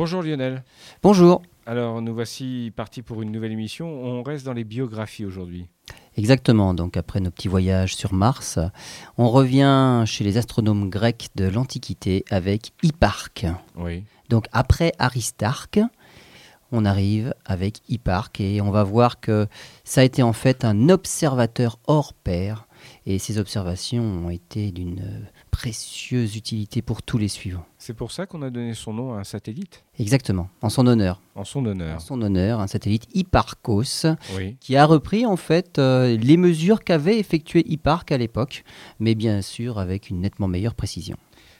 Bonjour Lionel. Bonjour. Alors nous voici partis pour une nouvelle émission. On reste dans les biographies aujourd'hui. Exactement, donc après nos petits voyages sur Mars, on revient chez les astronomes grecs de l'Antiquité avec Hipparque. Oui. Donc après Aristarque, on arrive avec Hipparque et on va voir que ça a été en fait un observateur hors pair et ces observations ont été d'une précieuse utilité pour tous les suivants. C'est pour ça qu'on a donné son nom à un satellite Exactement, en son honneur. En son honneur. En son honneur, un satellite Hipparcos Oui. qui a repris en fait euh, les mesures qu'avait effectué Hipparque à l'époque, mais bien sûr avec une nettement meilleure précision.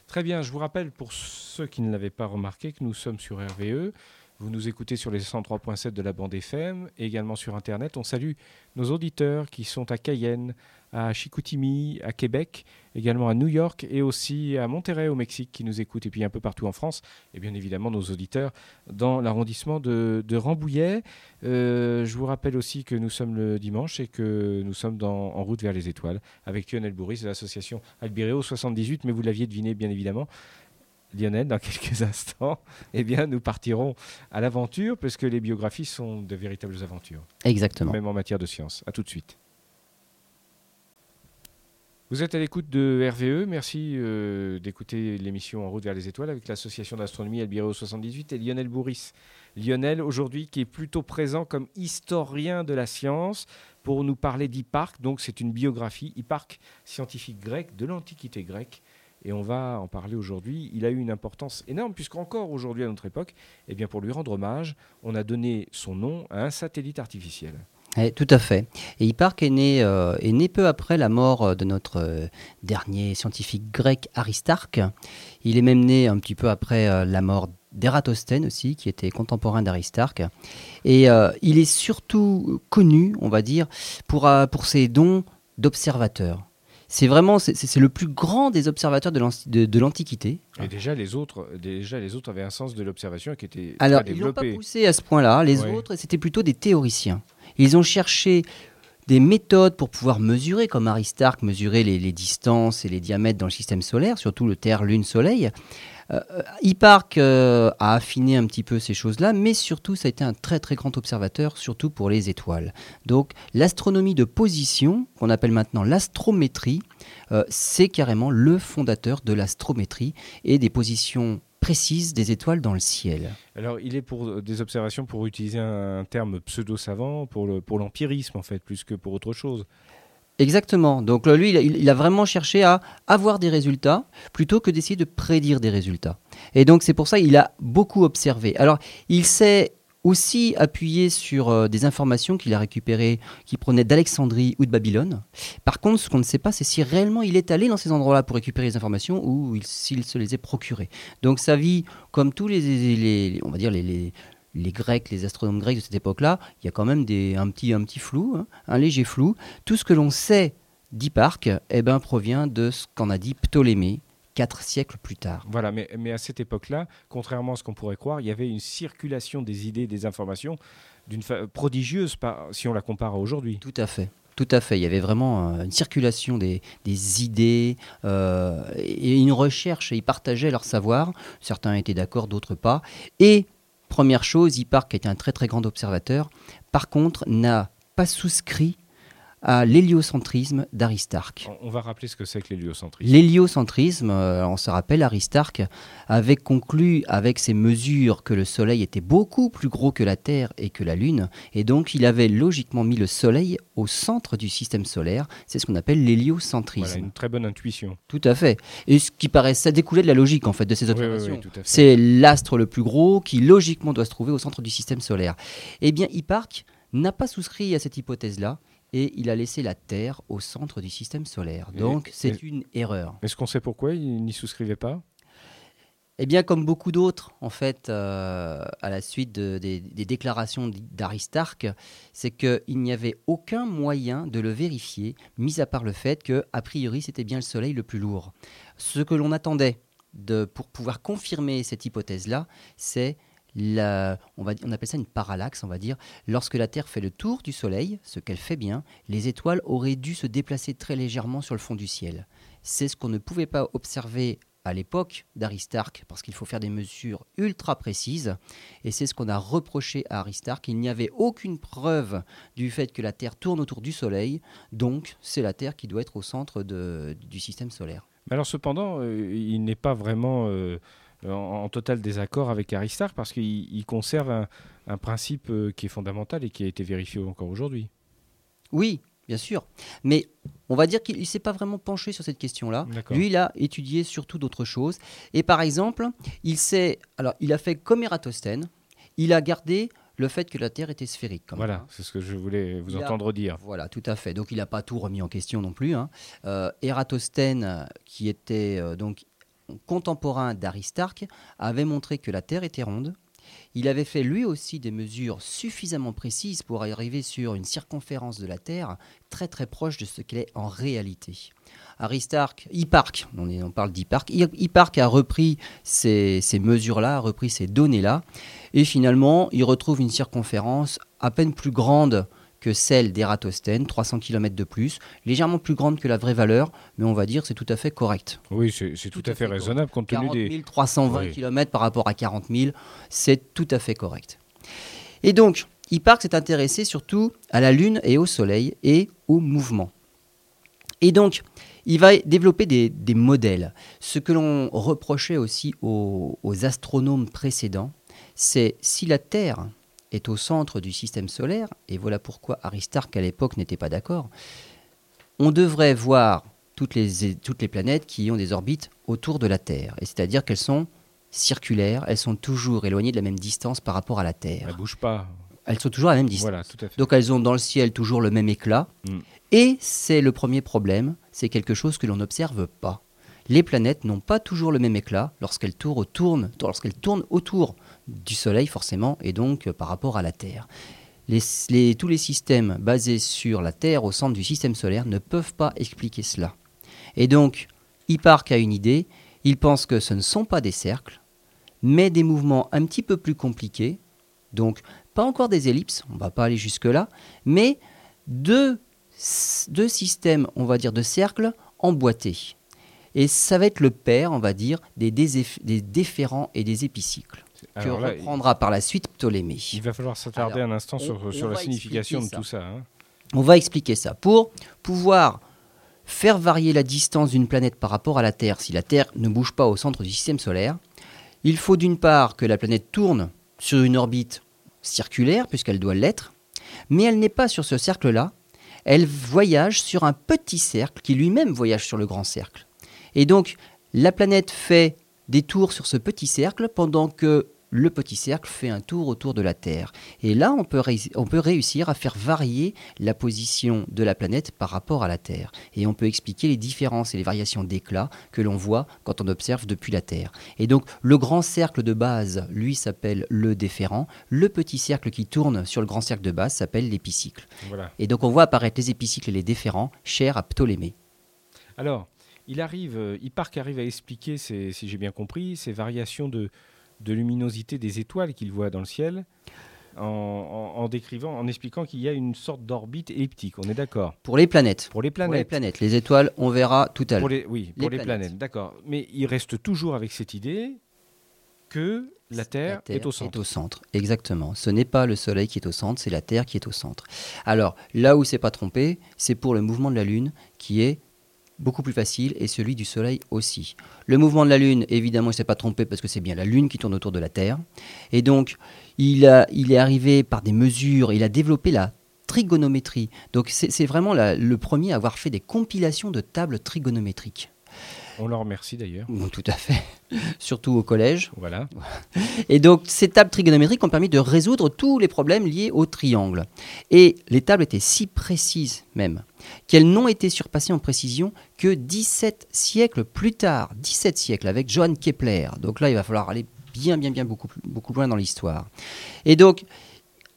Très bien, je vous rappelle pour ceux qui ne l'avaient pas remarqué que nous sommes sur RVE. Vous nous écoutez sur les 103.7 de la bande FM et également sur Internet. On salue nos auditeurs qui sont à Cayenne, à Chicoutimi, à Québec, également à New York et aussi à Monterrey au Mexique qui nous écoutent et puis un peu partout en France. Et bien évidemment nos auditeurs dans l'arrondissement de, de Rambouillet. Euh, je vous rappelle aussi que nous sommes le dimanche et que nous sommes dans, en route vers les étoiles avec Lionel Bourris de l'association Albireo 78, mais vous l'aviez deviné bien évidemment. Lionel, dans quelques instants, eh bien, nous partirons à l'aventure, parce que les biographies sont de véritables aventures, Exactement. même en matière de science. À tout de suite. Vous êtes à l'écoute de RVE. Merci euh, d'écouter l'émission En route vers les étoiles avec l'association d'astronomie Albireo 78 et Lionel Bourris. Lionel, aujourd'hui, qui est plutôt présent comme historien de la science pour nous parler d'Hipparque. Donc, c'est une biographie, Hipparque, scientifique grec de l'Antiquité grecque. Et on va en parler aujourd'hui. Il a eu une importance énorme, puisqu'encore aujourd'hui, à notre époque, eh bien, pour lui rendre hommage, on a donné son nom à un satellite artificiel. Eh, tout à fait. Et Hipparque est né, euh, est né peu après la mort euh, de notre euh, dernier scientifique grec Aristarque. Il est même né un petit peu après euh, la mort d'Ératosthène aussi, qui était contemporain d'Aristarque. Et il est surtout connu, on va dire, pour, pour ses dons d'observateur. C'est vraiment c'est- le plus grand des observateurs de l'anti- de- de l'Antiquité. Et déjà les, autres, déjà, les autres avaient un sens de l'observation qui était Alors, très ils l'ont pas développé. poussé à ce point-là. Les Ouais. autres, c'était plutôt des théoriciens. Ils ont cherché des méthodes pour pouvoir mesurer, comme Aristarque mesurer les, distances et les diamètres dans le système solaire, surtout le Terre, Lune, Soleil. Euh, euh, euh, a affiné un petit peu ces choses-là, mais surtout, ça a été un très très grand observateur, surtout pour les étoiles. Donc, l'astronomie de position, qu'on appelle maintenant l'astrométrie, euh, c'est carrément le fondateur de l'astrométrie et des positions précises des étoiles dans le ciel. Alors, il est pour euh, des observations pour utiliser un terme pseudo-savant, pour le- pour l'empirisme, en fait, plus que pour autre chose. Exactement. Donc lui, il a, il a vraiment cherché à avoir des résultats plutôt que d'essayer de prédire des résultats. Et donc c'est pour ça qu'il a beaucoup observé. Alors il s'est aussi appuyé sur euh, des informations qu'il a récupérées, qui provenaient d'Alexandrie ou de Babylone. Par contre, ce qu'on ne sait pas, c'est si réellement il est allé dans ces endroits-là pour récupérer les informations ou il- s'il se les est procurées. Donc sa vie, comme tous les, on va dire les Grecs, les astronomes grecs de cette époque-là, il y a quand même des, un, petit, un petit flou, hein, un léger flou. Tout ce que l'on sait d'Hipparque eh ben, provient de ce qu'en a dit Ptolémée quatre siècles plus tard. Voilà, mais, mais à cette époque-là, contrairement à ce qu'on pourrait croire, il y avait une circulation des idées, des informations d'une fa- prodigieuse par- si on la compare à aujourd'hui. Tout à fait. Tout à fait. Il y avait vraiment euh, une circulation des, des idées euh, et une recherche. Ils partageaient leur savoir. Certains étaient d'accord, d'autres pas. Et première chose, Hipparque était un très très grand observateur. Par contre, n'a pas souscrit à l'héliocentrisme d'Aristarque. On, va rappeler ce que c'est que l'héliocentrisme. L'héliocentrisme, euh, on se rappelle, Aristarque avait conclu avec ses mesures que le Soleil était beaucoup plus gros que la Terre et que la Lune, et donc il avait logiquement mis le Soleil au centre du système solaire. C'est ce qu'on appelle l'héliocentrisme. Voilà, une très bonne intuition. Tout à fait. Et ce qui paraît, ça découlait de la logique en fait de ces Oui, oui, observations. oui. C'est l'astre le plus gros qui logiquement doit se trouver au centre du système solaire. Eh bien, Hipparque n'a pas souscrit à cette hypothèse-là et il a laissé la Terre au centre du système solaire. Donc, c'est une erreur. Est-ce qu'on sait pourquoi il n'y souscrivait pas? Eh bien, comme beaucoup d'autres, en fait, euh, à la suite de- des, des déclarations d'Aristarque, c'est qu'il n'y avait aucun moyen de le vérifier, mis à part le fait que, a priori, c'était bien le Soleil le plus lourd. Ce que l'on attendait de, pour pouvoir confirmer cette hypothèse-là, c'est on, va, on appelle ça une parallaxe, on va dire. Lorsque la Terre fait le tour du Soleil, ce qu'elle fait bien, les étoiles auraient dû se déplacer très légèrement sur le fond du ciel. C'est ce qu'on ne pouvait pas observer à l'époque d'Aristarque, parce qu'il faut faire des mesures ultra précises, et c'est ce qu'on a reproché à Aristarque, il n'y avait aucune preuve du fait que la Terre tourne autour du Soleil, donc c'est la Terre qui doit être au centre du système solaire. Mais alors cependant, euh, il n'est pas vraiment euh, en, en total désaccord avec Aristarque parce qu'il il conserve un, un principe euh, qui est fondamental et qui a été vérifié encore aujourd'hui. Oui, bien sûr, mais on va dire qu'il ne s'est pas vraiment penché sur cette question-là. Lui, il a étudié surtout d'autres choses. Et par exemple, il sait, alors il a fait comme Ératosthène, il a gardé le fait que la Terre était sphérique. quand Voilà, hein. c'est ce que je voulais vous Il a- entendre dire. Voilà, tout à fait. Donc il n'a pas tout remis en question non plus. hein. Euh, Ératosthène, euh, qui était euh, donc contemporain d'Aristarque, avait montré que la Terre était ronde. Il avait fait lui aussi des mesures suffisamment précises pour arriver sur une circonférence de la Terre très très proche de ce qu'elle est en réalité. Aristarque, Hipparque, on, on parle Hipparque a repris ces mesures-là, a repris ces données-là, et finalement il retrouve une circonférence à peine plus grande que celle d'Ératosthène, 300 km de plus, légèrement plus grande que la vraie valeur, mais on va dire que c'est tout à fait correct. Oui, c'est tout, Tout à fait fait raisonnable compte tenu 40 des. 320 Oui. km par rapport à 40 000, c'est tout à fait correct. Et donc, Hipparque s'est intéressé surtout à la Lune et au Soleil et au mouvement. Et donc, il va développer des, des modèles. Ce que l'on reprochait aussi aux, aux astronomes précédents, c'est si la Terre est au centre du système solaire, et voilà pourquoi Aristarque à l'époque n'était pas d'accord, on devrait voir toutes les, toutes les planètes qui ont des orbites autour de la Terre. Et c'est-à-dire qu'elles sont circulaires, elles sont toujours éloignées de la même distance par rapport à la Terre. bouge pas. Elles sont toujours à la même distance. Voilà, tout à fait. Donc elles ont dans le ciel toujours le même éclat. Mm. Et c'est le premier problème, c'est quelque chose que l'on n'observe pas. Les planètes n'ont pas toujours le même éclat lorsqu'elles tournent, tournent- lorsqu'elles tournent autour du Soleil forcément et donc euh, par rapport à la Terre. Tous les systèmes basés sur la Terre au centre du système solaire ne peuvent pas expliquer cela. Et donc, Hipparque a une idée, il pense que ce ne sont pas des cercles, mais des mouvements un petit peu plus compliqués, donc pas encore des ellipses, on ne va pas aller jusque-là, mais deux, systèmes, on va dire, de cercles emboîtés. Et ça va être le père, on va dire, des, des déférents et des épicycles, que là, reprendra par la suite Ptolémée. il va falloir s'attarder un instant on- sur, on sur la signification de tout ça. hein. On va expliquer ça. Pour pouvoir faire varier la distance d'une planète par rapport à la Terre, si la Terre ne bouge pas au centre du système solaire, il faut d'une part que la planète tourne sur une orbite circulaire, puisqu'elle doit l'être, mais elle n'est pas sur ce cercle-là, elle voyage sur un petit cercle qui lui-même voyage sur le grand cercle. Et donc, la planète fait des tours sur ce petit cercle pendant que le petit cercle fait un tour autour de la Terre. Et là, on peut, on peut réussir à faire varier la position de la planète par rapport à la Terre. Et on peut expliquer les différences et les variations d'éclat que l'on voit quand on observe depuis la Terre. Et donc, le grand cercle de base, lui, s'appelle le déférent. Le petit cercle qui tourne sur le grand cercle de base s'appelle l'épicycle. Voilà. Et donc, on voit apparaître les épicycles et les déférents, chers à Ptolémée. Alors, il arrive, euh, Hipparque arrive à expliquer, si j'ai bien compris, ces variations de, de luminosité des étoiles qu'il voit dans le ciel, en, en- en décrivant, en expliquant qu'il y a une sorte d'orbite elliptique. On est d'accord? Pour les planètes. Pour les Pour les planètes. planètes. Les étoiles, on verra tout à l'heure. Oui, pour Les les, planètes. planètes, d'accord. Mais il reste toujours avec cette idée que la Terre, est au centre. Est au centre, exactement. Ce n'est pas le Soleil qui est au centre, c'est la Terre qui est au centre. Alors, là où c'est pas trompé, c'est pour le mouvement de la Lune qui est beaucoup plus facile et celui du Soleil aussi. Le mouvement de la Lune, évidemment, il ne s'est pas trompé parce que c'est bien la Lune qui tourne autour de la Terre. Et donc, il, a, il est arrivé par des mesures, il a développé la trigonométrie. Donc, c'est vraiment le premier à avoir fait des compilations de tables trigonométriques. On leur remercie d'ailleurs. Bon, tout à fait. Surtout au collège. Voilà. Et donc, ces tables trigonométriques ont permis de résoudre tous les problèmes liés au triangle. Et les tables étaient si précises même qu'elles n'ont été surpassées en précision que 17 siècles plus tard. 17 siècles avec Johann Kepler. Donc là, il va falloir aller bien, bien, bien beaucoup, beaucoup loin dans l'histoire. Et donc,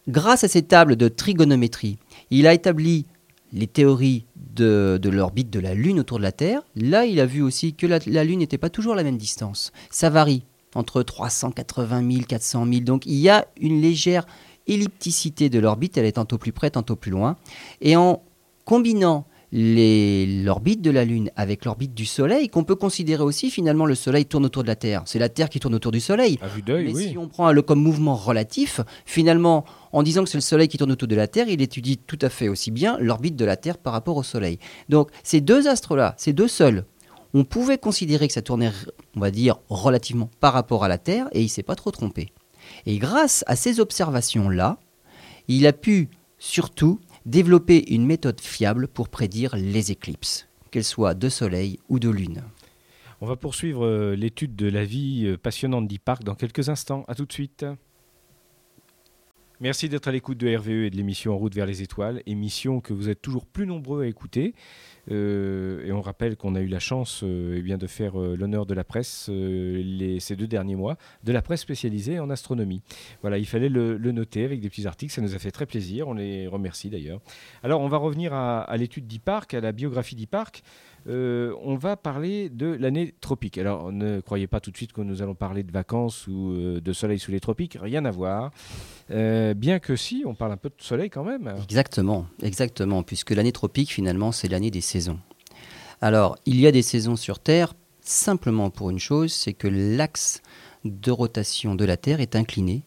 grâce à ces tables de trigonométrie, il a établi les théories de, de l'orbite de la Lune autour de la Terre. Là, il a vu aussi que la, la Lune n'était pas toujours à la même distance. Ça varie entre 380 000, 400 000. Donc, il y a une légère ellipticité de l'orbite. Elle est tantôt plus près, tantôt plus loin. Et en combinant l'orbite de la Lune avec l'orbite du Soleil, qu'on peut considérer aussi finalement le Soleil tourne autour de la Terre. C'est la Terre qui tourne autour du Soleil. À vue d'œil, Mais oui. si on prend le comme mouvement relatif, finalement, en disant que c'est le Soleil qui tourne autour de la Terre, il étudie tout à fait aussi bien l'orbite de la Terre par rapport au Soleil. Donc ces deux astres-là, ces deux seuls, on pouvait considérer que ça tournait, on va dire, relativement par rapport à la Terre, et il s'est pas trop trompé. Et grâce à ces observations-là, il a pu surtout développer une méthode fiable pour prédire les éclipses, qu'elles soient de Soleil ou de Lune. On va poursuivre euh, l'étude de la vie euh, passionnante d'E-Park dans quelques instants. À tout de suite. Merci d'être à l'écoute de RVE et de l'émission En route vers les étoiles, émission que vous êtes toujours plus nombreux à écouter. Euh, et on rappelle qu'on a eu la chance euh, eh bien, de faire euh, l'honneur de la presse ces deux derniers mois, de la presse spécialisée en astronomie. Voilà, il fallait le, noter avec des petits articles, ça nous a fait très plaisir, on les remercie d'ailleurs. Alors on va revenir à, à l'étude d'E-Park, à la biographie d'E-Park. Euh, on va parler de l'année tropique. Alors, ne croyez pas tout de suite que nous allons parler de vacances ou euh, de soleil sous les tropiques, rien à voir. Euh, bien que si, on parle un peu de soleil quand même. Exactement, exactement, puisque l'année tropique, finalement, c'est l'année des saisons. Alors, il y a des saisons sur Terre simplement pour une chose, c'est que l'axe de rotation de la Terre est incliné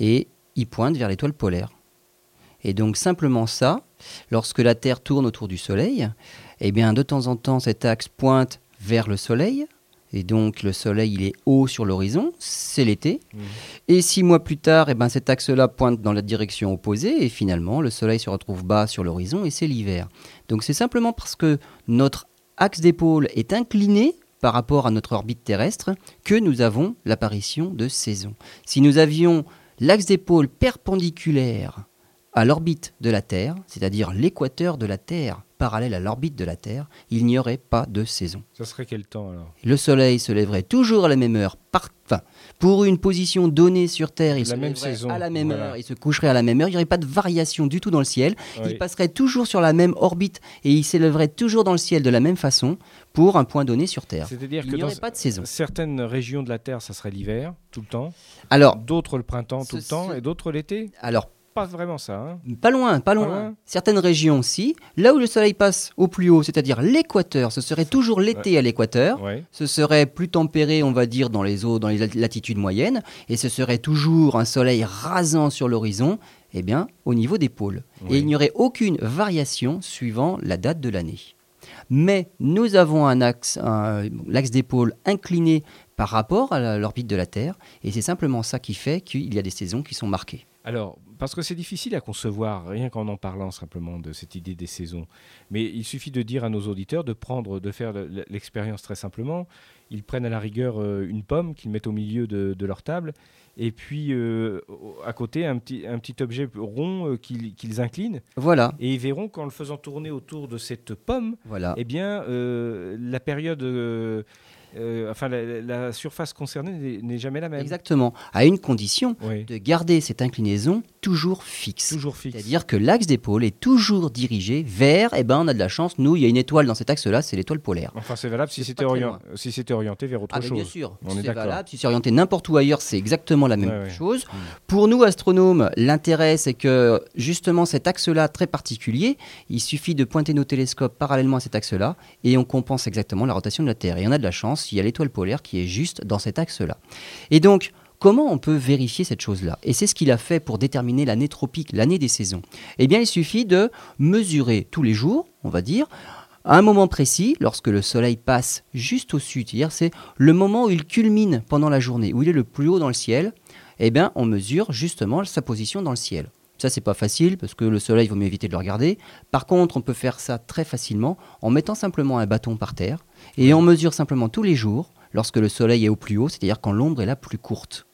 et il pointe vers l'étoile polaire. Et donc simplement ça, lorsque la Terre tourne autour du Soleil, eh bien de temps en temps cet axe pointe vers le Soleil, et donc le Soleil il est haut sur l'horizon, c'est l'été. Mhm. Et six mois plus tard, eh ben, cet axe-là pointe dans la direction opposée, et finalement le Soleil se retrouve bas sur l'horizon, et c'est l'hiver. Donc c'est simplement parce que notre axe d'épaule est incliné par rapport à notre orbite terrestre que nous avons l'apparition de saisons. Si nous avions l'axe d'épaule perpendiculaire à l'orbite de la Terre, c'est-à-dire l'équateur de la Terre parallèle à l'orbite de la Terre, il n'y aurait pas de saison. Ça serait quel temps alors? Le Soleil se lèverait toujours à la même heure, par... enfin, pour une position donnée sur Terre, il La se même lèverait saison, à la même voilà. heure, il se coucherait à la même heure, il n'y aurait pas de variation du tout dans le ciel, Oui. il passerait toujours sur la même orbite et il s'élèverait toujours dans le ciel de la même façon pour un point donné sur Terre. C'est-à-dire Il que n'y aurait pas de saison. certaines régions de la Terre, ça serait l'hiver, tout le temps. Alors, D'autres le printemps, tout Ce- le temps. ce- Et d'autres l'été? alors Pas vraiment ça. hein. Pas loin, pas loin. loin. Certaines régions, si. Là où le soleil passe au plus haut, c'est-à-dire l'équateur, ce serait toujours l'été à l'équateur. Ouais. Ce serait plus tempéré, on va dire, dans les eaux, dans les lat- latitudes moyennes. Et ce serait toujours un soleil rasant sur l'horizon, eh bien, au niveau des pôles. Oui. Et il n'y aurait aucune variation suivant la date de l'année. Mais nous avons un axe, l'axe des pôles incliné par rapport à l'orbite de la Terre. Et c'est simplement ça qui fait qu'il y a des saisons qui sont marquées. Alors, parce que c'est difficile à concevoir, rien qu'en en parlant simplement de cette idée des saisons. Mais il suffit de dire à nos auditeurs de prendre, de faire le- l'expérience très simplement. Ils prennent à la rigueur euh, une pomme qu'ils mettent au milieu de, de leur table, et puis euh, à côté un petit, un petit objet rond euh, qu'ils inclinent, Voilà, et ils verront qu'en le faisant tourner autour de cette pomme, voilà. eh bien, euh, la période, euh, euh, enfin la, la surface concernée n'est- jamais la même. Exactement. À une condition Oui. de garder cette inclinaison toujours fixe. Toujours fixe. C'est-à-dire que l'axe d'épaule est toujours dirigé vers, eh ben on a de la chance, nous, il y a une étoile dans cet axe-là, c'est l'étoile polaire. Enfin, c'est valable si c'était orient- si orienté vers autre Ah, chose. bien sûr, On est c'est valable. Si c'est orienté n'importe où ailleurs, c'est exactement la même Ouais, ouais. chose. Pour nous, astronomes, l'intérêt, c'est que justement cet axe-là, très particulier, il suffit de pointer nos télescopes parallèlement à cet axe-là et on compense exactement la rotation de la Terre. Et on a de la chance, il y a l'étoile polaire qui est juste dans cet axe-là. Et donc, comment on peut vérifier cette chose-là? Et c'est ce qu'il a fait pour déterminer l'année tropique, l'année des saisons. Eh bien, il suffit de mesurer tous les jours, on va dire, à un moment précis, lorsque le soleil passe juste au sud, c'est-à-dire c'est le moment où il culmine pendant la journée, où il est le plus haut dans le ciel, eh bien, on mesure justement sa position dans le ciel. Ça, c'est pas facile parce que le soleil, il vaut mieux éviter de le regarder. Par contre, on peut faire ça très facilement en mettant simplement un bâton par terre et on mesure simplement tous les jours lorsque le soleil est au plus haut, c'est-à-dire quand l'ombre est la plus courte.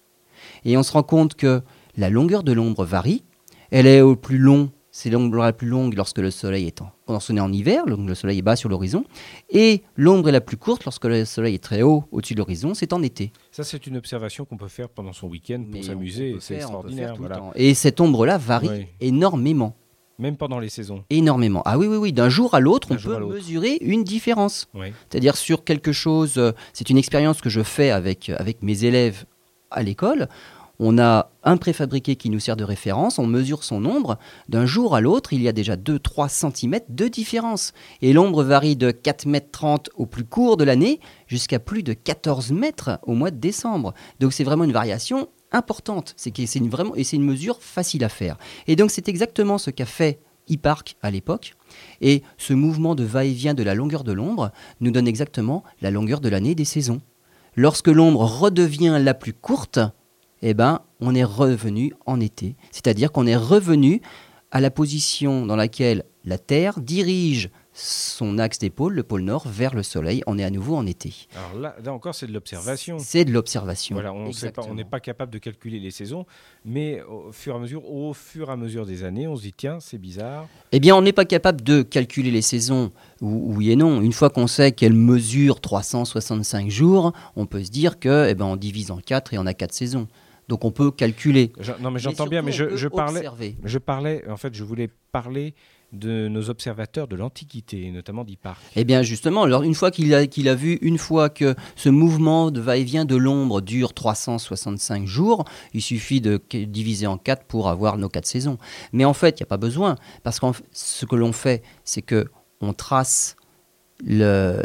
Et on se rend compte que la longueur de l'ombre varie. Elle est au plus long, c'est l'ombre la plus longue lorsque le soleil est en, quand on est en hiver, donc le soleil est bas sur l'horizon. Et l'ombre est la plus courte lorsque le soleil est très haut au-dessus de l'horizon, c'est en été. Ça, c'est une observation qu'on peut faire pendant son week-end pour s'amuser. C'est extraordinaire. Voilà. Et cette ombre-là varie Oui. énormément. Même pendant les saisons. Énormément. Ah oui, oui, oui. D'un jour à l'autre, on peut mesurer une différence. Oui. C'est-à-dire sur quelque chose, euh, c'est une expérience que je fais avec, avec mes élèves à l'école. On a un préfabriqué qui nous sert de référence, on mesure son ombre. D'un jour à l'autre, il y a déjà 2-3 cm de différence. Et l'ombre varie de 4 mètres 30 au plus court de l'année jusqu'à plus de 14 mètres au mois de décembre. Donc c'est vraiment une variation importante. C'est une, vraiment, et c'est une mesure facile à faire. Et donc c'est exactement ce qu'a fait e-Park à l'époque. Et ce mouvement de va-et-vient de la longueur de l'ombre nous donne exactement la longueur de l'année des saisons. Lorsque l'ombre redevient la plus courte, eh ben, on est revenu en été. C'est-à-dire qu'on est revenu à la position dans laquelle la Terre dirige son axe d'épaule, le pôle nord, vers le soleil. On est à nouveau en été. Alors là, encore, c'est de l'observation. C'est de l'observation. Voilà, on n'est pas, capable de calculer les saisons, mais au fur et à mesure, au fur et à mesure des années, on se dit tiens, c'est bizarre. Eh bien, on n'est pas capable de calculer les saisons, oui et non. Une fois qu'on sait qu'elles mesurent 365 jours, on peut se dire que, eh ben, on divise en 4 et on a 4 saisons. Donc on peut calculer. non, mais j'entends bien, mais je, je parlais, je parlais, en fait, je voulais parler de nos observateurs de l'Antiquité, notamment d'Hipparque Eh bien justement, alors une fois qu'il a, qu'il a vu, une fois que ce mouvement de va-et-vient de l'ombre dure 365 jours, il suffit de diviser en 4 pour avoir nos 4 saisons. Mais en fait, il n'y a pas besoin, parce que ce que l'on fait, c'est que on trace le,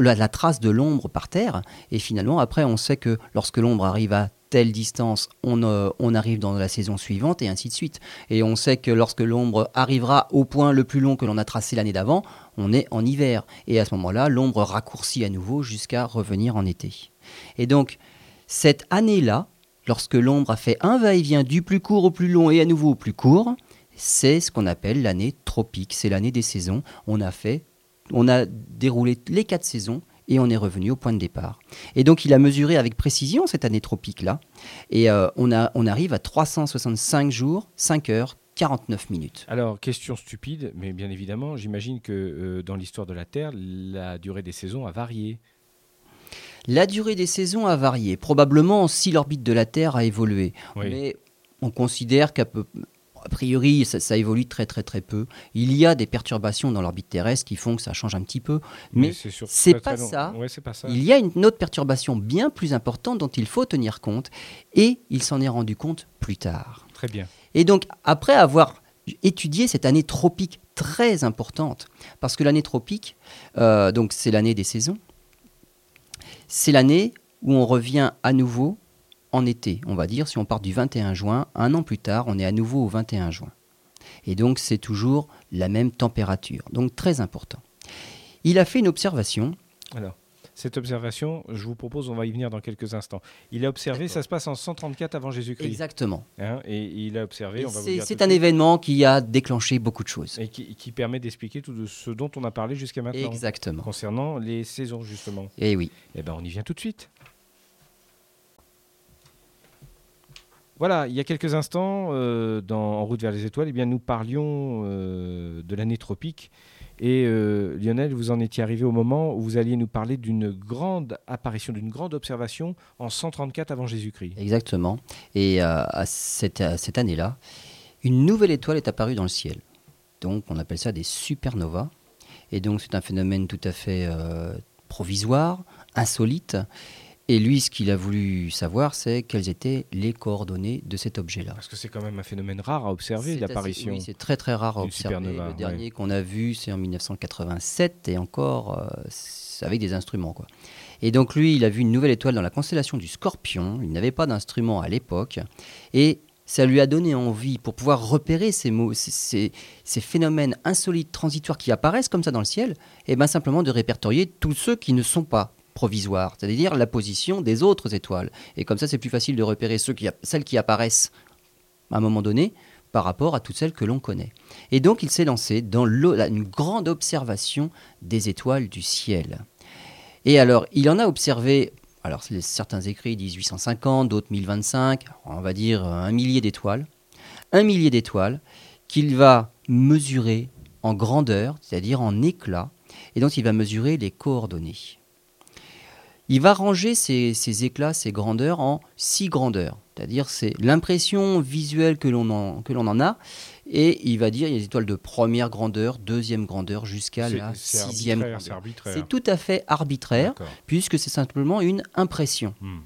la, la trace de l'ombre par terre, et finalement, après, on sait que lorsque l'ombre arrive à telle distance, euh, on, arrive dans la saison suivante et ainsi de suite. Et on sait que lorsque l'ombre arrivera au point le plus long que l'on a tracé l'année d'avant, on est en hiver. Et à ce moment-là, l'ombre raccourcit à nouveau jusqu'à revenir en été. Et donc, cette année-là, lorsque l'ombre a fait un va-et-vient du plus court au plus long et à nouveau au plus court, c'est ce qu'on appelle l'année tropique. C'est l'année des saisons. On a fait, on a déroulé les quatre saisons et on est revenu au point de départ. Et donc il a mesuré avec précision cette année tropique-là, et euh, on, a, on arrive à 365 jours, 5 heures, 49 minutes. Alors, question stupide, mais bien évidemment, j'imagine que euh, dans l'histoire de la Terre, la durée des saisons a varié. La durée des saisons a varié, probablement si l'orbite de la Terre a évolué. Mais on considère qu'à peu, a priori, ça, évolue très très très peu. Il y a des perturbations dans l'orbite terrestre qui font que ça change un petit peu, mais, c'est pas, ça. pas ça. Il y a une autre perturbation bien plus importante dont il faut tenir compte, et il s'en est rendu compte plus tard. Très bien. Et donc, après avoir étudié cette année tropique très importante, parce que l'année tropique, euh, donc c'est l'année des saisons, c'est l'année où on revient à nouveau en été, on va dire, si on part du 21 juin, un an plus tard, on est à nouveau au 21 juin. Et donc c'est toujours la même température, donc très important. Il a fait une observation. Alors, cette observation, je vous propose, on va y venir dans quelques instants. Il a observé, ça se passe en 134 avant Jésus-Christ. Exactement. Hein, et il a observé. C'est un événement qui a déclenché beaucoup de choses. Et qui, permet d'expliquer tout de ce dont on a parlé jusqu'à maintenant. Exactement. Concernant les saisons, justement. Et eh oui. Eh bien, on y vient tout de suite. Voilà, il y a quelques instants, euh, En route vers les étoiles, eh bien, nous parlions euh, de l'année tropique. Et euh, Lionel, vous en étiez arrivé au moment où vous alliez nous parler d'une grande apparition, d'une grande observation en 134 avant Jésus-Christ. Exactement. Et à cette, cette année-là, une nouvelle étoile est apparue dans le ciel. Donc on appelle ça des supernovas. Et donc c'est un phénomène tout à fait provisoire, insolite. Et lui, ce qu'il a voulu savoir, c'est quelles étaient les coordonnées de cet objet-là. Parce que c'est quand même un phénomène rare à observer, l'apparition. Oui, c'est très très rare à observer. Le dernier qu'on a vu, c'est en 1987, et encore euh, avec des instruments. Quoi. Et donc lui, il a vu une nouvelle étoile dans la constellation du Scorpion. Il n'avait pas d'instrument à l'époque. Et ça lui a donné envie, pour pouvoir repérer ces, mots, ces, ces, phénomènes insolites, transitoires qui apparaissent comme ça dans le ciel, et eh bien simplement de répertorier tous ceux qui ne sont pas c'est-à-dire la position des autres étoiles. Et comme ça, c'est plus facile de repérer celles qui apparaissent à un moment donné par rapport à toutes celles que l'on connaît. Et donc, il s'est lancé dans une grande observation des étoiles du ciel. Et alors, il en a observé, alors certains écrits disent 850, d'autres 1025, on va dire un millier d'étoiles. Un millier d'étoiles qu'il va mesurer en grandeur, c'est-à-dire en éclat, et dont il va mesurer les coordonnées. Il va ranger ces, éclats, ces grandeurs en six grandeurs. C'est-à-dire c'est l'impression visuelle que l'on en, en, a. Et il va dire il y a des étoiles de première grandeur, deuxième grandeur, jusqu'à la sixième grandeur. C'est tout à fait arbitraire, puisque c'est simplement une impression. Hmm.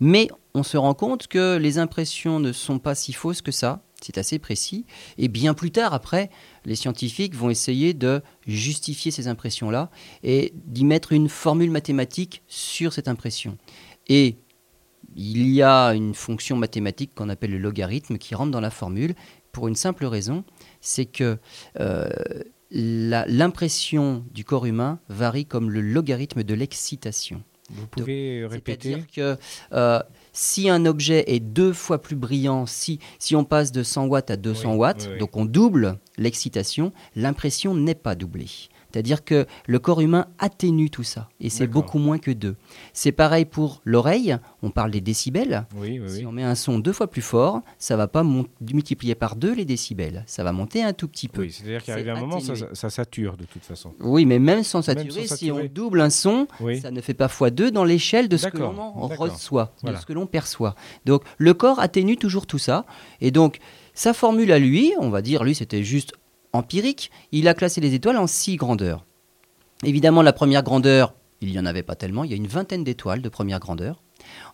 Mais on se rend compte que les impressions ne sont pas si fausses que ça, c'est assez précis. Et bien plus tard, après, les scientifiques vont essayer de justifier ces impressions-là et d'y mettre une formule mathématique sur cette impression. Et il y a une fonction mathématique qu'on appelle le logarithme qui rentre dans la formule pour une simple raison, c'est que euh, l'impression du corps humain varie comme le logarithme de l'excitation. Vous pouvez répéter? C'est-à-dire que euh, si un objet est deux fois plus brillant, si, si on passe de 100 watts à 200 watts, donc on double l'excitation, l'impression n'est pas doublée. C'est-à-dire que le corps humain atténue tout ça, et c'est beaucoup moins que 2. C'est pareil pour l'oreille, on parle des décibels. si on met un son deux fois plus fort, ça va pas multiplier par deux les décibels, ça va monter un tout petit peu. c'est-à-dire qu'arrive un moment, ça, ça, sature de toute façon. Oui, mais même sans saturer, si on double un son, ça ne fait pas fois deux dans l'échelle de ce que l'on reçoit, de ce que l'on perçoit. Donc le corps atténue toujours tout ça, et donc sa formule à lui, on va dire, lui c'était juste empirique, il a classé les étoiles en six grandeurs. Évidemment, la première grandeur, il n'y en avait pas tellement, il y a une vingtaine d'étoiles de première grandeur.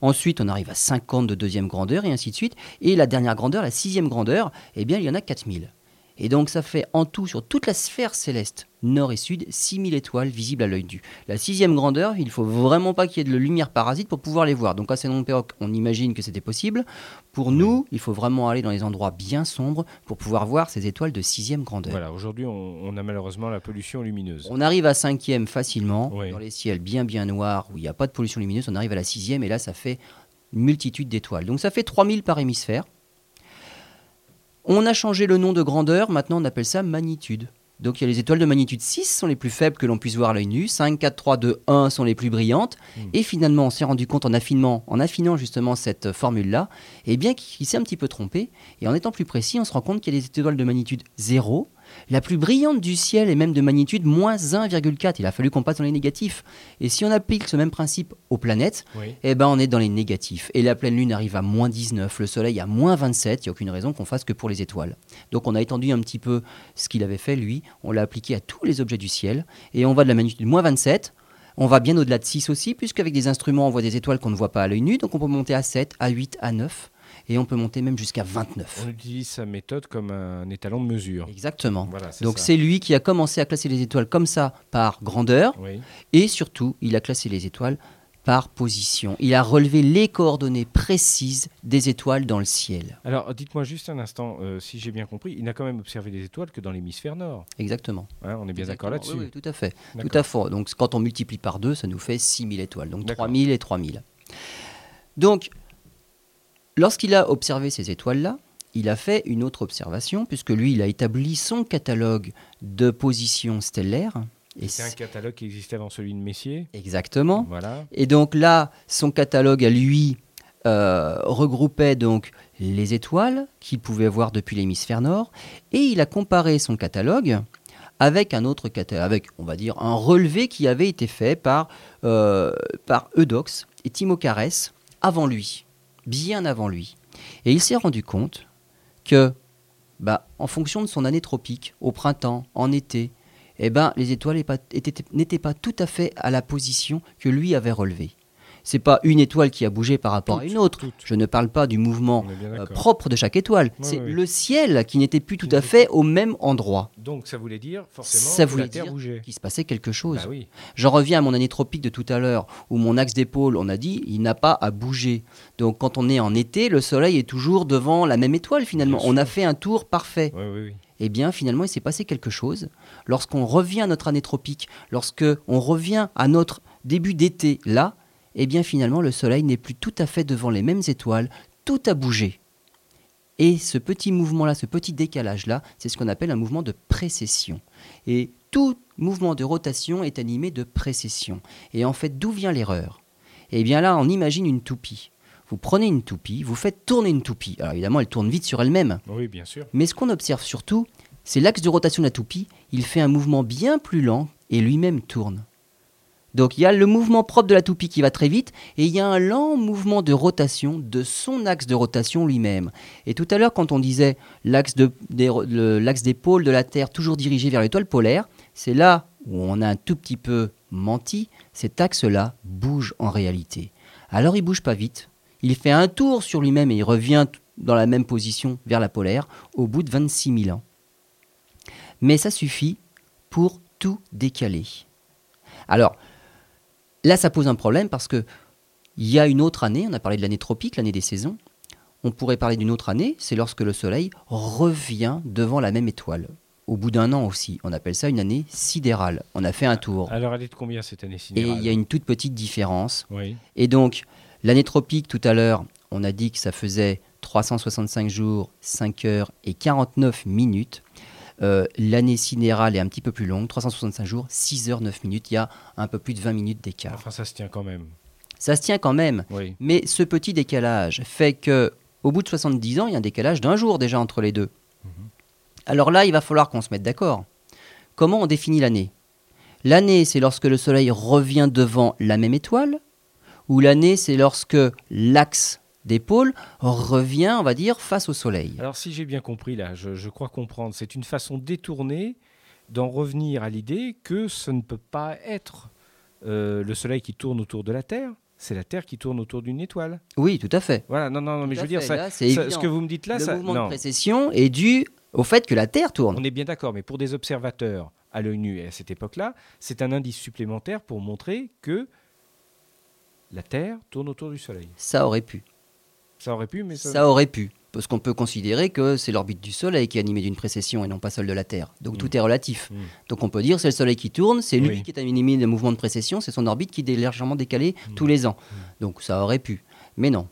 Ensuite, on arrive à 50 de deuxième grandeur et ainsi de suite. Et la dernière grandeur, la sixième grandeur, eh bien, il y en a 4000. Et donc ça fait en tout sur toute la sphère céleste, nord et sud, 6000 étoiles visibles à l'œil nu. La sixième grandeur, il ne faut vraiment pas qu'il y ait de lumière parasite pour pouvoir les voir. Donc à Saint-Péroc, on imagine que c'était possible. Pour nous, il faut vraiment aller dans les endroits bien sombres pour pouvoir voir ces étoiles de sixième grandeur. Voilà, aujourd'hui on, a malheureusement la pollution lumineuse. On arrive à cinquième facilement, dans les ciels bien bien noirs où il n'y a pas de pollution lumineuse, on arrive à la sixième et là ça fait une multitude d'étoiles. Donc ça fait 3000 par hémisphère. On a changé le nom de grandeur, maintenant on appelle ça magnitude. Donc il y a les étoiles de magnitude 6 sont les plus faibles que l'on puisse voir à l'œil nu, 5, 4, 3, 2, 1 sont les plus brillantes. Hmm. Et finalement, on s'est rendu compte en affinant, en affinant justement cette formule-là, eh bien qu'il s'est un petit peu trompé. Et en étant plus précis, on se rend compte qu'il y a des étoiles de magnitude 0, la plus brillante du ciel est même de magnitude moins 1,4. Il a fallu qu'on passe dans les négatifs. Et si on applique ce même principe aux planètes, eh ben on est dans les négatifs. Et la pleine lune arrive à moins 19, le soleil à moins 27. Il n'y a aucune raison qu'on fasse que pour les étoiles. Donc on a étendu un petit peu ce qu'il avait fait lui. On l'a appliqué à tous les objets du ciel. Et on va de la magnitude moins 27 on va bien au-delà de 6 aussi, puisqu'avec des instruments, on voit des étoiles qu'on ne voit pas à l'œil nu. Donc on peut monter à 7, à 8, à 9 et on peut monter même jusqu'à 29. On utilise sa méthode comme un étalon de mesure. Exactement. Donc c'est lui qui a commencé à classer les étoiles comme ça par grandeur et surtout il a classé les étoiles par position. Il a relevé les coordonnées précises des étoiles dans le ciel. Alors, dites-moi juste un instant, euh, si j'ai bien compris, il n'a quand même observé des étoiles que dans l'hémisphère nord. Exactement. Hein, on est bien d'accord là-dessus. Oui, tout à fait. Tout à fait. Donc, quand on multiplie par deux, ça nous fait 6000 étoiles. Donc, 3000 et 3000. Donc, Lorsqu'il a observé ces étoiles-là, il a fait une autre observation, puisque lui, il a établi son catalogue de positions stellaires. C'est un catalogue qui existait avant celui de Messier Exactement. Voilà. Et donc là, son catalogue à lui euh, regroupait donc les étoiles qu'il pouvait voir depuis l'hémisphère nord, et il a comparé son catalogue avec un autre catalogue, avec, on va dire, un relevé qui avait été fait par, euh, par Eudox et Timochares avant lui bien avant lui. Et il s'est rendu compte que, bah, en fonction de son année tropique, au printemps, en été, eh ben, les étoiles n'étaient pas tout à fait à la position que lui avait relevée c'est pas une étoile qui a bougé par rapport à une autre. Je ne parle pas du mouvement euh, propre de chaque étoile. c'est le ciel qui n'était plus tout à fait au même endroit. Donc ça voulait dire forcément ça voulait dire qu'il se passait quelque chose. Bah J'en reviens à mon année tropique de tout à l'heure, où mon axe d'épaule, on a dit, il n'a pas à bouger. Donc quand on est en été, le soleil est toujours devant la même étoile finalement. on a fait un tour parfait. Eh bien, finalement, il s'est passé quelque chose. Lorsqu'on revient à notre année tropique, lorsque on revient à notre début d'été, là, eh bien finalement le Soleil n'est plus tout à fait devant les mêmes étoiles, tout a bougé. Et ce petit mouvement-là, ce petit décalage-là, c'est ce qu'on appelle un mouvement de précession. Et tout mouvement de rotation est animé de précession. Et en fait, d'où vient l'erreur? Eh bien là, on imagine une toupie. Vous prenez une toupie, vous faites tourner une toupie. Alors évidemment, elle tourne vite sur elle-même. Oui, bien sûr. Mais ce qu'on observe surtout, c'est l'axe de rotation de la toupie. Il fait un mouvement bien plus lent et lui-même tourne. Donc il y a le mouvement propre de la toupie qui va très vite et il y a un lent mouvement de rotation de son axe de rotation lui-même. Et tout à l'heure quand on disait l'axe des pôles de la Terre toujours dirigé vers l'étoile polaire, c'est là où on a un tout petit peu menti, cet axe-là bouge en réalité. alors il bouge pas vite. Il fait un tour sur lui-même et il revient dans la même position vers la polaire au bout de 26 000 ans. Mais ça suffit pour tout décaler. Alors, là, ça pose un problème parce que il y a une autre année, on a parlé de l'année tropique, l'année des saisons. On pourrait parler d'une autre année, c'est lorsque le Soleil revient devant la même étoile. Au bout d'un an aussi, on appelle ça une année sidérale. On a fait un tour. Alors, elle est de combien cette année Et sidérale il y a une toute petite différence. Oui. Et donc, l'année tropique, tout à l'heure, on a dit que ça faisait 365 jours, 5 heures et 49 minutes. Euh, l'année sidérale est un petit peu plus longue, 365 jours, 6 heures 9 minutes. Il y a un peu plus de 20 minutes d'écart. Enfin, ça se tient quand même. Ça se tient quand même. Oui. Mais ce petit décalage fait que, au bout de 70 ans, il y a un décalage d'un jour déjà entre les deux. Alors là, il va falloir qu'on se mette d'accord. Comment on définit l'année? L'année, c'est lorsque le Soleil revient devant la même étoile, ou l'année, c'est lorsque l'axe des pôles revient, on va dire, face au Soleil. Alors, si j'ai bien compris, là, je, je crois comprendre, c'est une façon détournée d'en revenir à l'idée que ce ne peut pas être euh, le Soleil qui tourne autour de la Terre, c'est la Terre qui tourne autour d'une étoile. Oui, tout à fait. Voilà, non, non, non, mais Tout je veux dire, fait, ça, là, c'est ça- ce que vous me dites là, le ça, mouvement non. de précession est dû au fait que la Terre tourne. On est bien d'accord, mais pour des observateurs à l'œil nu et à cette époque-là, c'est un indice supplémentaire pour montrer que la Terre tourne autour du Soleil. Ça aurait pu. Ça aurait pu, mais ça... Ça aurait pu. Parce qu'on peut considérer que c'est l'orbite du Soleil qui est animée d'une précession et non pas celle de la Terre. Donc Mm. tout est relatif. Mm. Donc on peut dire c'est le Soleil qui tourne, c'est lui Oui. qui est animé d'un mouvement de précession, c'est son orbite qui est légèrement décalée Mm. tous les ans. Donc ça aurait pu. Mais non.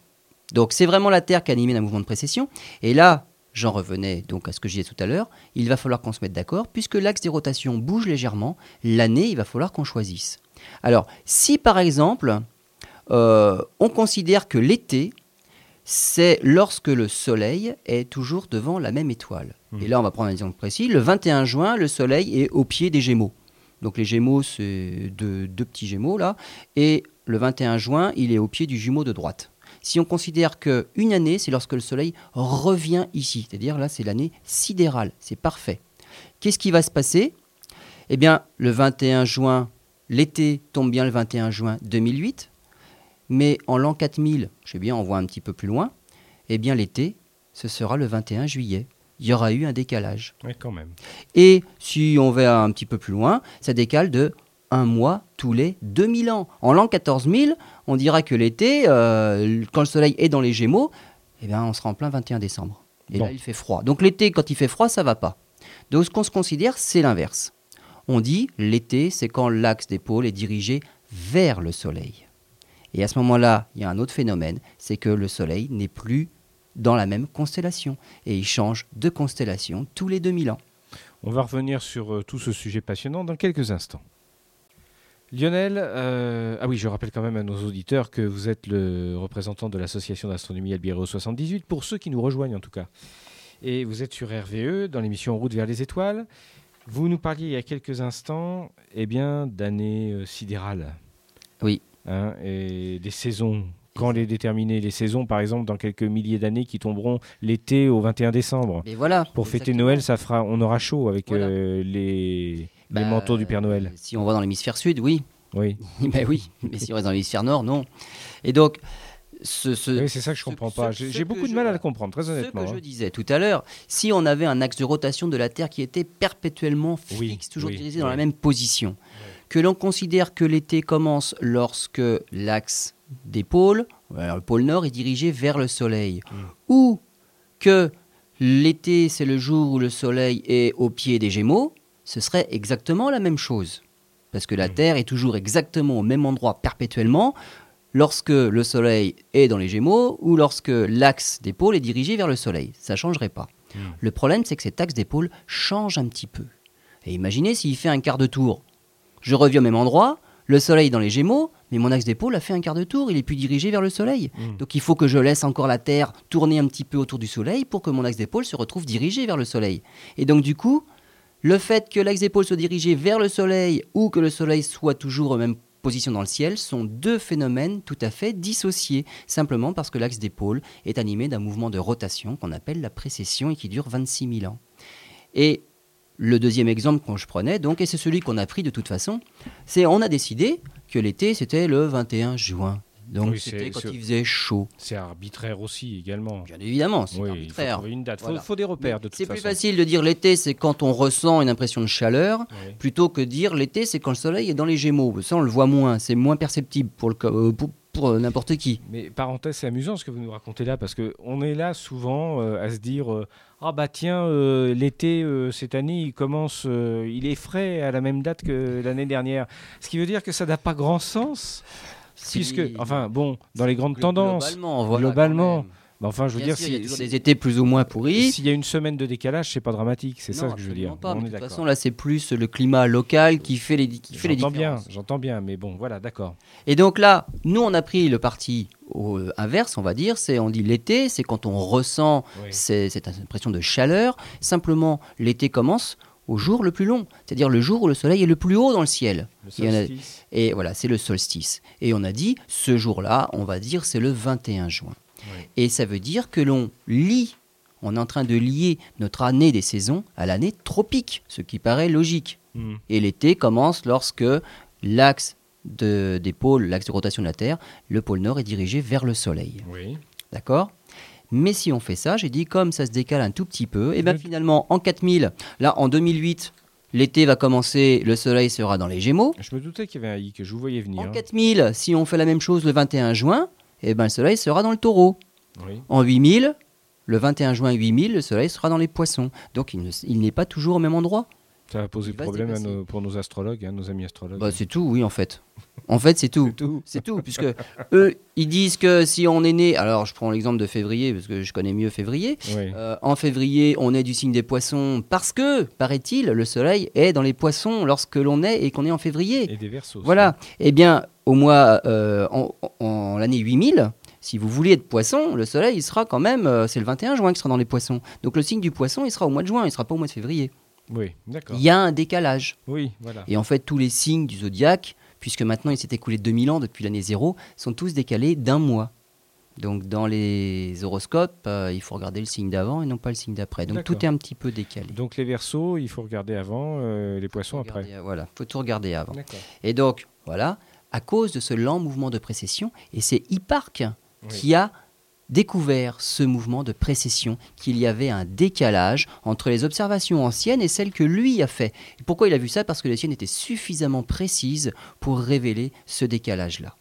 Donc c'est vraiment la Terre qui est animée d'un mouvement de précession. Et là, j'en revenais donc à ce que je disais tout à l'heure, il va falloir qu'on se mette d'accord, puisque l'axe des rotations bouge légèrement, l'année, il va falloir qu'on choisisse. Alors, si par exemple, euh, on considère que l'été, c'est lorsque le Soleil est toujours devant la même étoile. Mhm. Et là, on va prendre un exemple précis. Le 21 juin, le Soleil est au pied des Gémeaux. Donc les Gémeaux, c'est deux, deux petits Gémeaux là. Et le 21 juin, il est au pied du jumeau de droite. Si on considère qu'une année, c'est lorsque le Soleil revient ici, c'est-à-dire là, c'est l'année sidérale, c'est parfait. Qu'est-ce qui va se passer? Eh bien, le 21 juin, l'été tombe bien le 21 juin 2008, mais en l'an 4000, je sais bien, on voit un petit peu plus loin, eh bien l'été, ce sera le 21 juillet. Il y aura eu un décalage. Oui, quand même. Et si on va un petit peu plus loin, ça décale de un mois tous les 2000 ans. En l'an 14000, on dira que l'été, euh, quand le soleil est dans les Gémeaux, eh bien, on sera en plein 21 décembre. Et Bon. là, il fait froid. Donc l'été, quand il fait froid, ça va pas. Donc ce qu'on se considère, c'est l'inverse. On dit l'été, c'est quand l'axe des pôles est dirigé vers le soleil. Et à ce moment-là, il y a un autre phénomène, c'est que le soleil n'est plus dans la même constellation. Et il change de constellation tous les 2000 ans. On va revenir sur euh, tout ce sujet passionnant dans quelques instants. Lionel, euh, ah oui, je rappelle quand même à nos auditeurs que vous êtes le représentant de l'association d'astronomie Albireo 78, pour ceux qui nous rejoignent en tout cas. Et vous êtes sur RVE dans l'émission En route vers les étoiles. Vous nous parliez il y a quelques instants eh bien, d'années euh, sidérales. Oui. Hein, et des saisons. Quand les déterminer Les saisons, par exemple, dans quelques milliers d'années qui tomberont l'été au 21 décembre. Et voilà. Pour fêter exactement. Noël, ça fera, on aura chaud avec Voilà. euh, les, les Bah, manteaux du Père Noël. Si on va dans l'hémisphère sud, oui. Oui, ben oui. Mais si on reste dans l'hémisphère nord, non. Et donc, ce, ce- Oui, c'est ça que je ce- comprends ce- pas. ce J'ai beaucoup de je- mal à le comprendre, très Ce honnêtement. que je hein. disais tout à l'heure, si on avait un axe de rotation de la Terre qui était perpétuellement fixe, Oui, toujours oui, dirigé dans la même position, que l'on considère que l'été commence lorsque l'axe des pôles, alors le pôle nord est dirigé vers le Soleil, Mm. ou que l'été c'est le jour où le Soleil est au pied des Gémeaux, ce serait exactement la même chose. Parce que la Mm. Terre est toujours exactement au même endroit perpétuellement lorsque le Soleil est dans les Gémeaux ou lorsque l'axe des pôles est dirigé vers le Soleil. Ça ne changerait pas. Mm. Le problème, c'est que cet axe des pôles change un petit peu. Et imaginez s'il fait un quart de tour. Je reviens au même endroit, le Soleil dans les Gémeaux, mais mon axe pôles a fait un quart de tour, il est plus dirigé vers le Soleil. Mm. Donc il faut que je laisse encore la Terre tourner un petit peu autour du Soleil pour que mon axe d'épaule se retrouve dirigé vers le Soleil. Et donc du coup, le fait que l'axe d'épaule soit dirigé vers le Soleil ou que le Soleil soit toujours en même position dans le ciel sont deux phénomènes tout à fait dissociés, simplement parce que l'axe d'épaule est animé d'un mouvement de rotation qu'on appelle la précession et qui dure 26 000 ans. Et le deuxième exemple que je prenais, donc, et c'est celui qu'on a pris de toute façon, c'est on a décidé que l'été c'était le 21 juin Donc Oui, c'était quand il faisait chaud. C'est arbitraire aussi également. Bien évidemment, c'est Oui, il faut arbitraire. une date. Il Voilà. faut, des repères de toute C'est façon. plus facile de dire l'été, c'est quand on ressent une impression de chaleur, Oui. plutôt que dire l'été, c'est quand le soleil est dans les Gémeaux. Ça, on le voit moins, c'est moins perceptible pour, le, euh, pour, pour, euh, n'importe qui. Mais parenthèse, c'est amusant ce que vous nous racontez là, parce qu'on est là souvent euh, à se dire euh, Ah bah tiens, l'été cette année, il commence, il est frais à la même date que l'année dernière. Ce qui veut dire que ça n'a pas grand sens, puisque, enfin bon, dans les grandes tendances, Globalement, voilà, Globalement, enfin je veux Bien dire, sûr, il y a toujours des étés plus ou moins pourris. s'il y a une semaine de décalage, c'est pas dramatique, c'est ça Non, que je veux dire. absolument Pas, On mais est de toute d'accord. façon, là, c'est plus le climat local qui fait les, qui fait les J'entends bien, différences. j'entends bien, mais bon, voilà, d'accord. Et donc là, nous, on a pris le parti au euh, inverse, on va dire. C'est on dit l'été, c'est quand on ressent Oui. cette impression de chaleur. Simplement, l'été commence au jour le plus long, c'est-à-dire le jour où le soleil est le plus haut dans le ciel. Le Il y en a- solstice. Et voilà, c'est le solstice. Et on a dit, ce jour-là, on va dire, c'est le 21 juin. Oui. Et ça veut dire que l'on lie, on est en train de lier notre année des saisons à l'année tropique, ce qui paraît logique. Hmm. Et l'été commence lorsque l'axe de- des pôles, l'axe de rotation de la Terre, le pôle nord est dirigé vers le soleil. Oui. D'accord? Mais si on fait ça, j'ai dit, comme ça se décale un tout petit peu, et bien Le- finalement, en 4000, là, en 2008, l'été va commencer, le soleil sera dans les Gémeaux. Je me doutais qu'il y avait un i que je vous voyais venir. En 4000, si on fait la même chose le 21 juin, eh ben, le soleil sera dans le taureau. Oui. En 8000, le 21 juin 8000, le soleil sera dans les poissons. Donc il ne- il n'est pas toujours au même endroit. Ça va poser problème à déplacer. nos- pour nos astrologues, hein, nos amis astrologues. Bah, c'est tout, oui, en fait. En fait, c'est tout. C'est tout. Puisque eux, ils disent que si on est né, alors je prends l'exemple de février, parce que je connais mieux février, Oui. Euh, en février, on est du signe des poissons parce que, paraît-il, le soleil est dans les poissons lorsque l'on est et qu'on est en février. Et des versos. Voilà. Eh bien, au mois, euh, en, en l'année 8000, si vous voulez être poisson, le soleil, il sera quand même, euh, c'est le 21 juin qui sera dans les poissons. Donc le signe du poisson, il sera au mois de juin, il sera pas au mois de février. Oui, d'accord. Il y a un décalage. Oui, voilà. Et en fait, tous les signes du zodiaque, puisque maintenant il s'est écoulé 2000 ans depuis l'année zéro, sont tous décalés d'un mois. Donc dans les horoscopes, euh, il faut regarder le signe d'avant et non pas le signe d'après. Donc tout est un petit peu décalé. Donc les versos, il faut regarder avant, euh, les poissons après. voilà, faut tout regarder avant. D'accord. Et donc, voilà, à cause de ce lent mouvement de précession, et c'est Hipparque Oui. qui a découvert ce mouvement de précession, qu'il y avait un décalage entre les observations anciennes et celles que lui a fait. Et pourquoi il a vu ça? Parce que les siennes étaient suffisamment précises pour révéler ce décalage-là.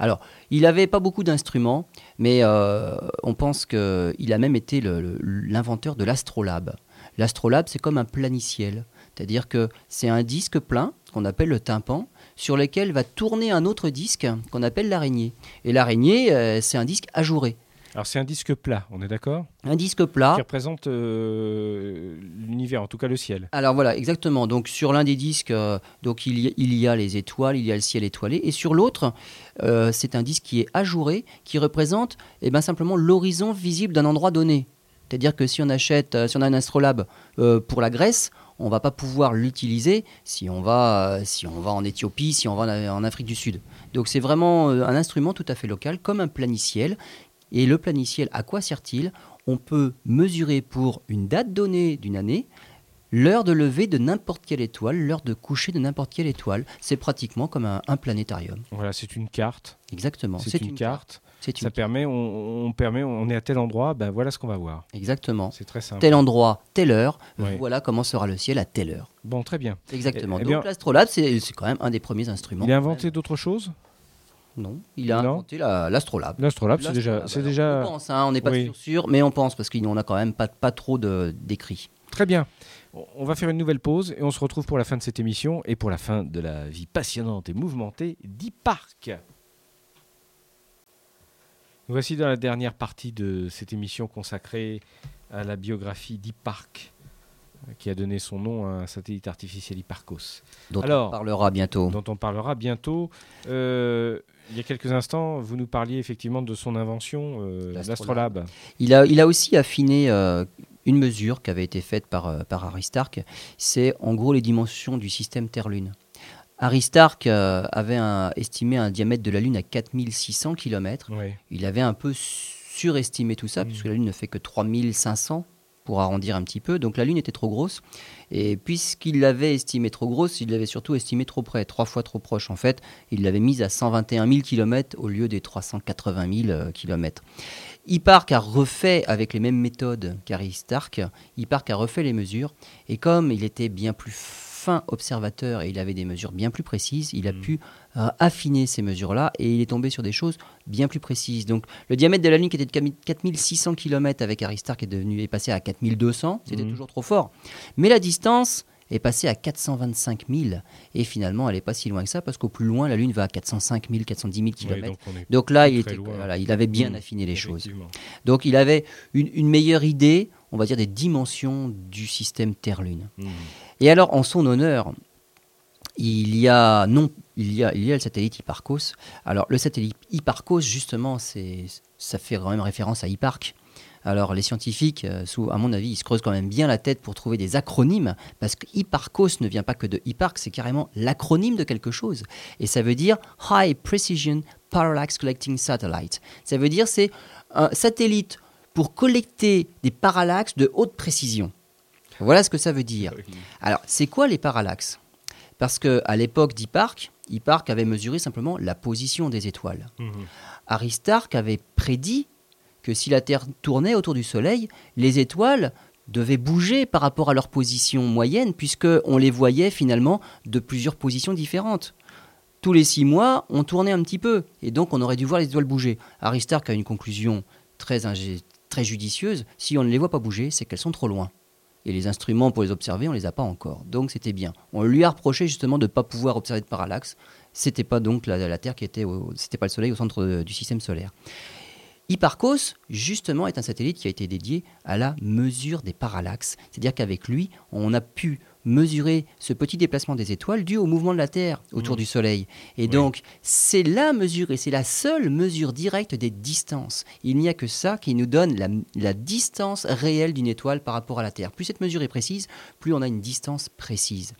Alors, il n'avait pas beaucoup d'instruments, mais euh, on pense qu'il a même été l'inventeur de l'astrolabe. L'astrolabe, c'est comme un planiciel, c'est-à-dire que c'est un disque plein, qu'on appelle le tympan, sur lequel va tourner un autre disque qu'on appelle l'araignée. Et l'araignée, euh, c'est un disque ajouré. Alors c'est un disque plat, on est d'accord? Un disque plat. Qui représente euh, l'univers, en tout cas le ciel. Alors voilà, exactement. Donc sur l'un des disques, euh, donc il y, a, il y a les étoiles, il y a le ciel étoilé, et sur l'autre, euh, c'est un disque qui est ajouré, qui représente eh ben, simplement l'horizon visible d'un endroit donné. C'est-à-dire que si on achète, euh, si on a un astrolabe euh, pour la Grèce, on va pas pouvoir l'utiliser si on va, euh, si on va en Éthiopie, si on va en, Afrique du Sud. Donc c'est vraiment un instrument tout à fait local, comme un planiciel. Et le planiciel, à quoi sert-il? On peut mesurer pour une date donnée d'une année l'heure de lever de n'importe quelle étoile, l'heure de coucher de n'importe quelle étoile. C'est pratiquement comme un, un planétarium. Voilà, c'est une carte. Exactement. C'est une, carte. C'est Ça permet, on, on permet, on est à tel endroit, ben voilà ce qu'on va voir. Exactement. C'est très simple. Tel endroit, telle heure, voilà comment sera le ciel à telle heure. Bon, très bien. Exactement. Eh Donc bien- l'astrolabe, c'est quand même un des premiers instruments. Il a inventé d'autres choses? Non, il a Non. inventé la- l'astrolabe. L'astrolabe, c'est déjà, c'est déjà On pense, hein, on n'est pas Oui. sûr, mais on pense parce qu'on n'a quand même pas, pas trop de- d'écrits. très bien. On- On va faire une nouvelle pause et on se retrouve pour la fin de cette émission et pour la fin de la vie passionnante et mouvementée d'e-Park. Nous voici dans la dernière partie de cette émission consacrée à la biographie d'e-Park, euh, qui a donné son nom à un satellite artificiel Hipparcos, dont Alors, on parlera bientôt. dont on parlera bientôt. Euh, il y a quelques instants, vous nous parliez effectivement de son invention, euh, L'astrolabe. Il a, il a aussi affiné euh, une mesure qui avait été faite par, par Aristarque. C'est en gros les dimensions du système Terre-Lune. Aristarque euh, avait un- estimé un diamètre de la Lune à 4600 km. Oui. Il avait un peu surestimé tout ça, Mm. puisque la Lune ne fait que 3500 pour arrondir un petit peu. Donc la Lune était trop grosse. Et puisqu'il l'avait estimée trop grosse, il l'avait surtout estimée trop près, trois fois trop proche. En fait, il l'avait mise à 121 000 km au lieu des 380 000 km. Hipparch a refait avec les mêmes méthodes qu'Aristarque, Hipparch a refait les mesures. Et comme il était bien plus fin observateur et il avait des mesures bien plus précises, il a mm. pu euh, affiner ces mesures-là et il est tombé sur des choses bien plus précises. Donc le diamètre de la Lune qui était de 4600 km avec Aristarque est, devenu, est passé à 4200, c'était mm. toujours trop fort. Mais la distance est passée à 425 000 et finalement elle n'est pas si loin que ça parce qu'au plus loin la Lune va à 405 000, 410 000 km. donc, là il, était, il avait bien mm. affiné les choses. Donc il avait une, une meilleure idée on va dire, des dimensions du système Terre-Lune. Mmh. Et alors, en son honneur, il y a non, il y a, il y a le satellite Hipparcos. Alors, le satellite Hipparcos, justement, ça fait quand même référence à Hipparque. Alors, les scientifiques, euh, à mon avis, ils se creusent quand même bien la tête pour trouver des acronymes, parce que Hipparcos ne vient pas que de Hipparque, c'est carrément l'acronyme de quelque chose. Et ça veut dire High Precision Parallax Collecting Satellite. Ça veut dire c'est un satellite pour collecter des parallaxes de haute précision. Voilà ce que ça veut dire. Alors, c'est quoi les parallaxes? Parce qu'à l'époque d'Hipparque, Hipparque avait mesuré simplement la position des étoiles. Mhm. Aristarque avait prédit que si la Terre tournait autour du Soleil, les étoiles devaient bouger par rapport à leur position moyenne, puisqu'on les voyait finalement de plusieurs positions différentes. Tous les six mois, on tournait un petit peu, et donc on aurait dû voir les étoiles bouger. Aristarque a une conclusion très, très judicieuses, si on ne les voit pas bouger, c'est qu'elles sont trop loin. Et les instruments pour les observer, on ne les a pas encore. Donc c'était bien. On lui a reproché justement de ne pas pouvoir observer de parallaxe. C'était pas donc la, Terre qui était, c'était pas le Soleil au centre du système solaire. Hipparcos, justement, est un satellite qui a été dédié à la mesure des parallaxes. C'est-à-dire qu'avec lui, on a pu mesurer ce petit déplacement des étoiles dû au mouvement de la Terre autour mmh. du Soleil. Et donc, c'est la mesure, et c'est la seule mesure directe des distances. Il n'y a que ça qui nous donne la, distance réelle d'une étoile par rapport à la Terre. Plus cette mesure est précise, plus on a une distance précise.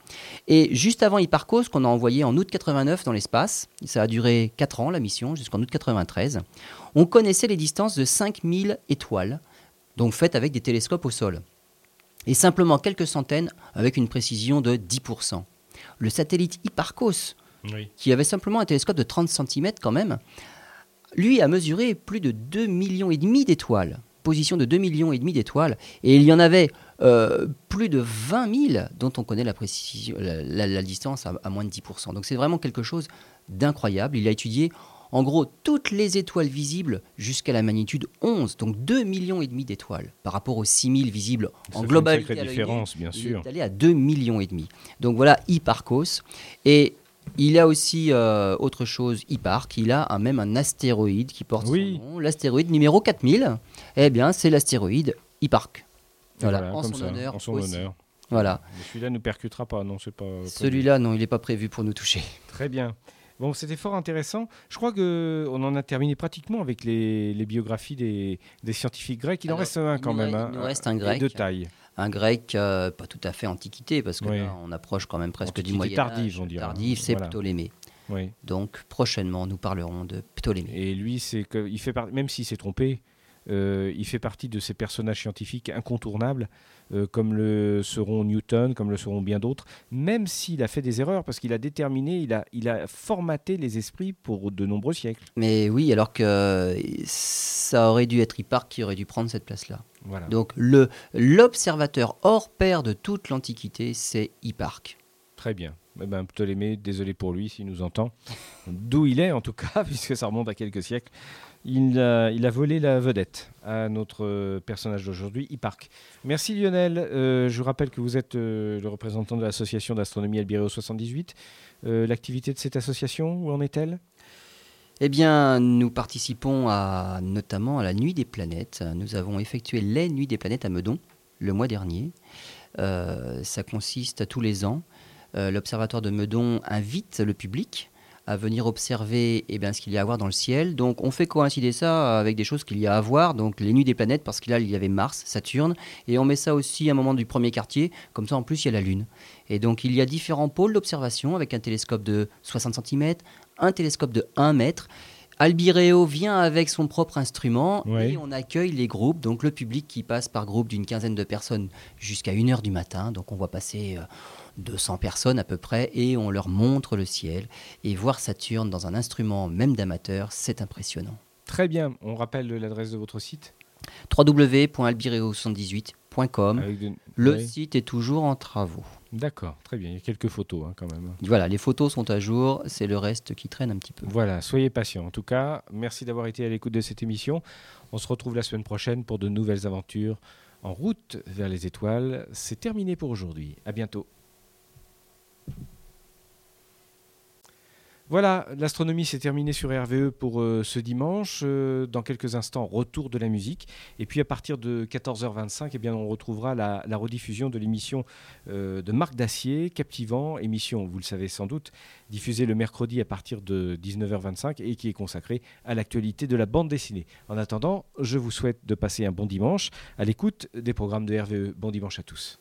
Et juste avant Hipparcos, qu'on a envoyé en août 89 dans l'espace, ça a duré 4 ans la mission, jusqu'en août 93, on connaissait les distances de 5000 étoiles, donc faites avec des télescopes au sol et simplement quelques centaines avec une précision de 10%. Le satellite Hipparcos, qui avait simplement un télescope de 30 cm quand même, lui a mesuré plus de 2 millions et demi d'étoiles, position de 2 millions et demi d'étoiles, et il y en avait euh, plus de 20 000 dont on connaît la, précision, la, distance à, à, moins de 10%. Donc c'est vraiment quelque chose d'incroyable. Il a étudié en gros toutes les étoiles visibles jusqu'à la magnitude 11, donc 2 millions et demi d'étoiles par rapport aux 6000 visibles en globalité. Fait une différence, bien sûr. Il est allé à 2 millions et demi. Donc voilà Hipparcos et il a aussi euh, autre chose, Hipparque, il a un, même un astéroïde qui porte son nom, l'astéroïde numéro 4000. Eh bien, c'est l'astéroïde Hipparque. Voilà, en, son honneur en, son honneur. Voilà. Celui-là ne percutera pas, non, c'est pas. Celui-là, non, il n'est pas prévu pour nous toucher. Très bien. Bon, c'était fort intéressant. Je crois qu'on en a terminé pratiquement avec les, biographies des, scientifiques grecs. Il en reste un quand même. Il nous reste un grec. De taille. Un grec, euh, pas tout à fait antiquité, parce que là, on approche quand même presque du Moyen Âge. Tardive, on dirait. Tardive, c'est Ptolémée. Oui. Donc prochainement, nous parlerons de Ptolémée. Et lui, c'est que, il fait même s'il s'est trompé, euh, il fait partie de ces personnages scientifiques incontournables euh, comme le seront Newton, comme le seront bien d'autres, même s'il a fait des erreurs, parce qu'il a déterminé, il a, il a formaté les esprits pour de nombreux siècles. Mais oui, alors que ça aurait dû être Hipparque qui aurait dû prendre cette place-là. Voilà. Donc le l'observateur hors pair de toute l'Antiquité, c'est Hipparque. Très bien. Eh ben, Ptolémée, désolé pour lui s'il nous entend. D'où il est en tout cas, puisque ça remonte à quelques siècles il a, volé la vedette à notre personnage d'aujourd'hui, Hipparque. Merci Lionel. Euh, je vous rappelle que vous êtes euh, le représentant de l'association d'astronomie Albireo 78. Euh, l'activité de cette association, où en est-elle? Eh bien, nous participons à, notamment à la Nuit des planètes. Nous avons effectué les Nuits des planètes à Meudon le mois dernier. ça consiste à tous les ans. L'Observatoire de Meudon invite le public à venir observer eh bien, ce qu'il y a à voir dans le ciel. Donc on fait coïncider ça avec des choses qu'il y a à voir, donc les nuits des planètes, parce qu'il il y avait Mars, Saturne, et on met ça aussi à un moment du premier quartier, comme ça en plus il y a la Lune. Et donc il y a différents pôles d'observation avec un télescope de 60 cm, un télescope de 1 mètre, Albireo vient avec son propre instrument Ouais. et on accueille les groupes, donc le public qui passe par groupe d'une quinzaine de personnes jusqu'à 1h du matin. Donc on voit passer euh, 200 personnes à peu près et on leur montre le ciel. Et voir Saturne dans un instrument même d'amateur, c'est impressionnant. Très bien. On rappelle l'adresse de votre site? www.albireo78.com. Avec de- Le Oui. site est toujours en travaux. D'accord, très bien. Il y a quelques photos hein, quand même. Voilà, les photos sont à jour, c'est le reste qui traîne un petit peu. Voilà, soyez patients. En tout cas, merci d'avoir été à l'écoute de cette émission. On se retrouve la semaine prochaine pour de nouvelles aventures en route vers les étoiles. C'est terminé pour aujourd'hui. À bientôt. Voilà, l'astronomie s'est terminée sur RVE pour euh, ce dimanche. Euh, dans quelques instants, retour de la musique. Et puis à partir de 14h25, eh bien, on retrouvera la, rediffusion de l'émission euh, de Marc Dacier, Captivant, émission, vous le savez sans doute, diffusée le mercredi à partir de 19h25 et qui est consacrée à l'actualité de la bande dessinée. En attendant, je vous souhaite de passer un bon dimanche à l'écoute des programmes de RVE. Bon dimanche à tous.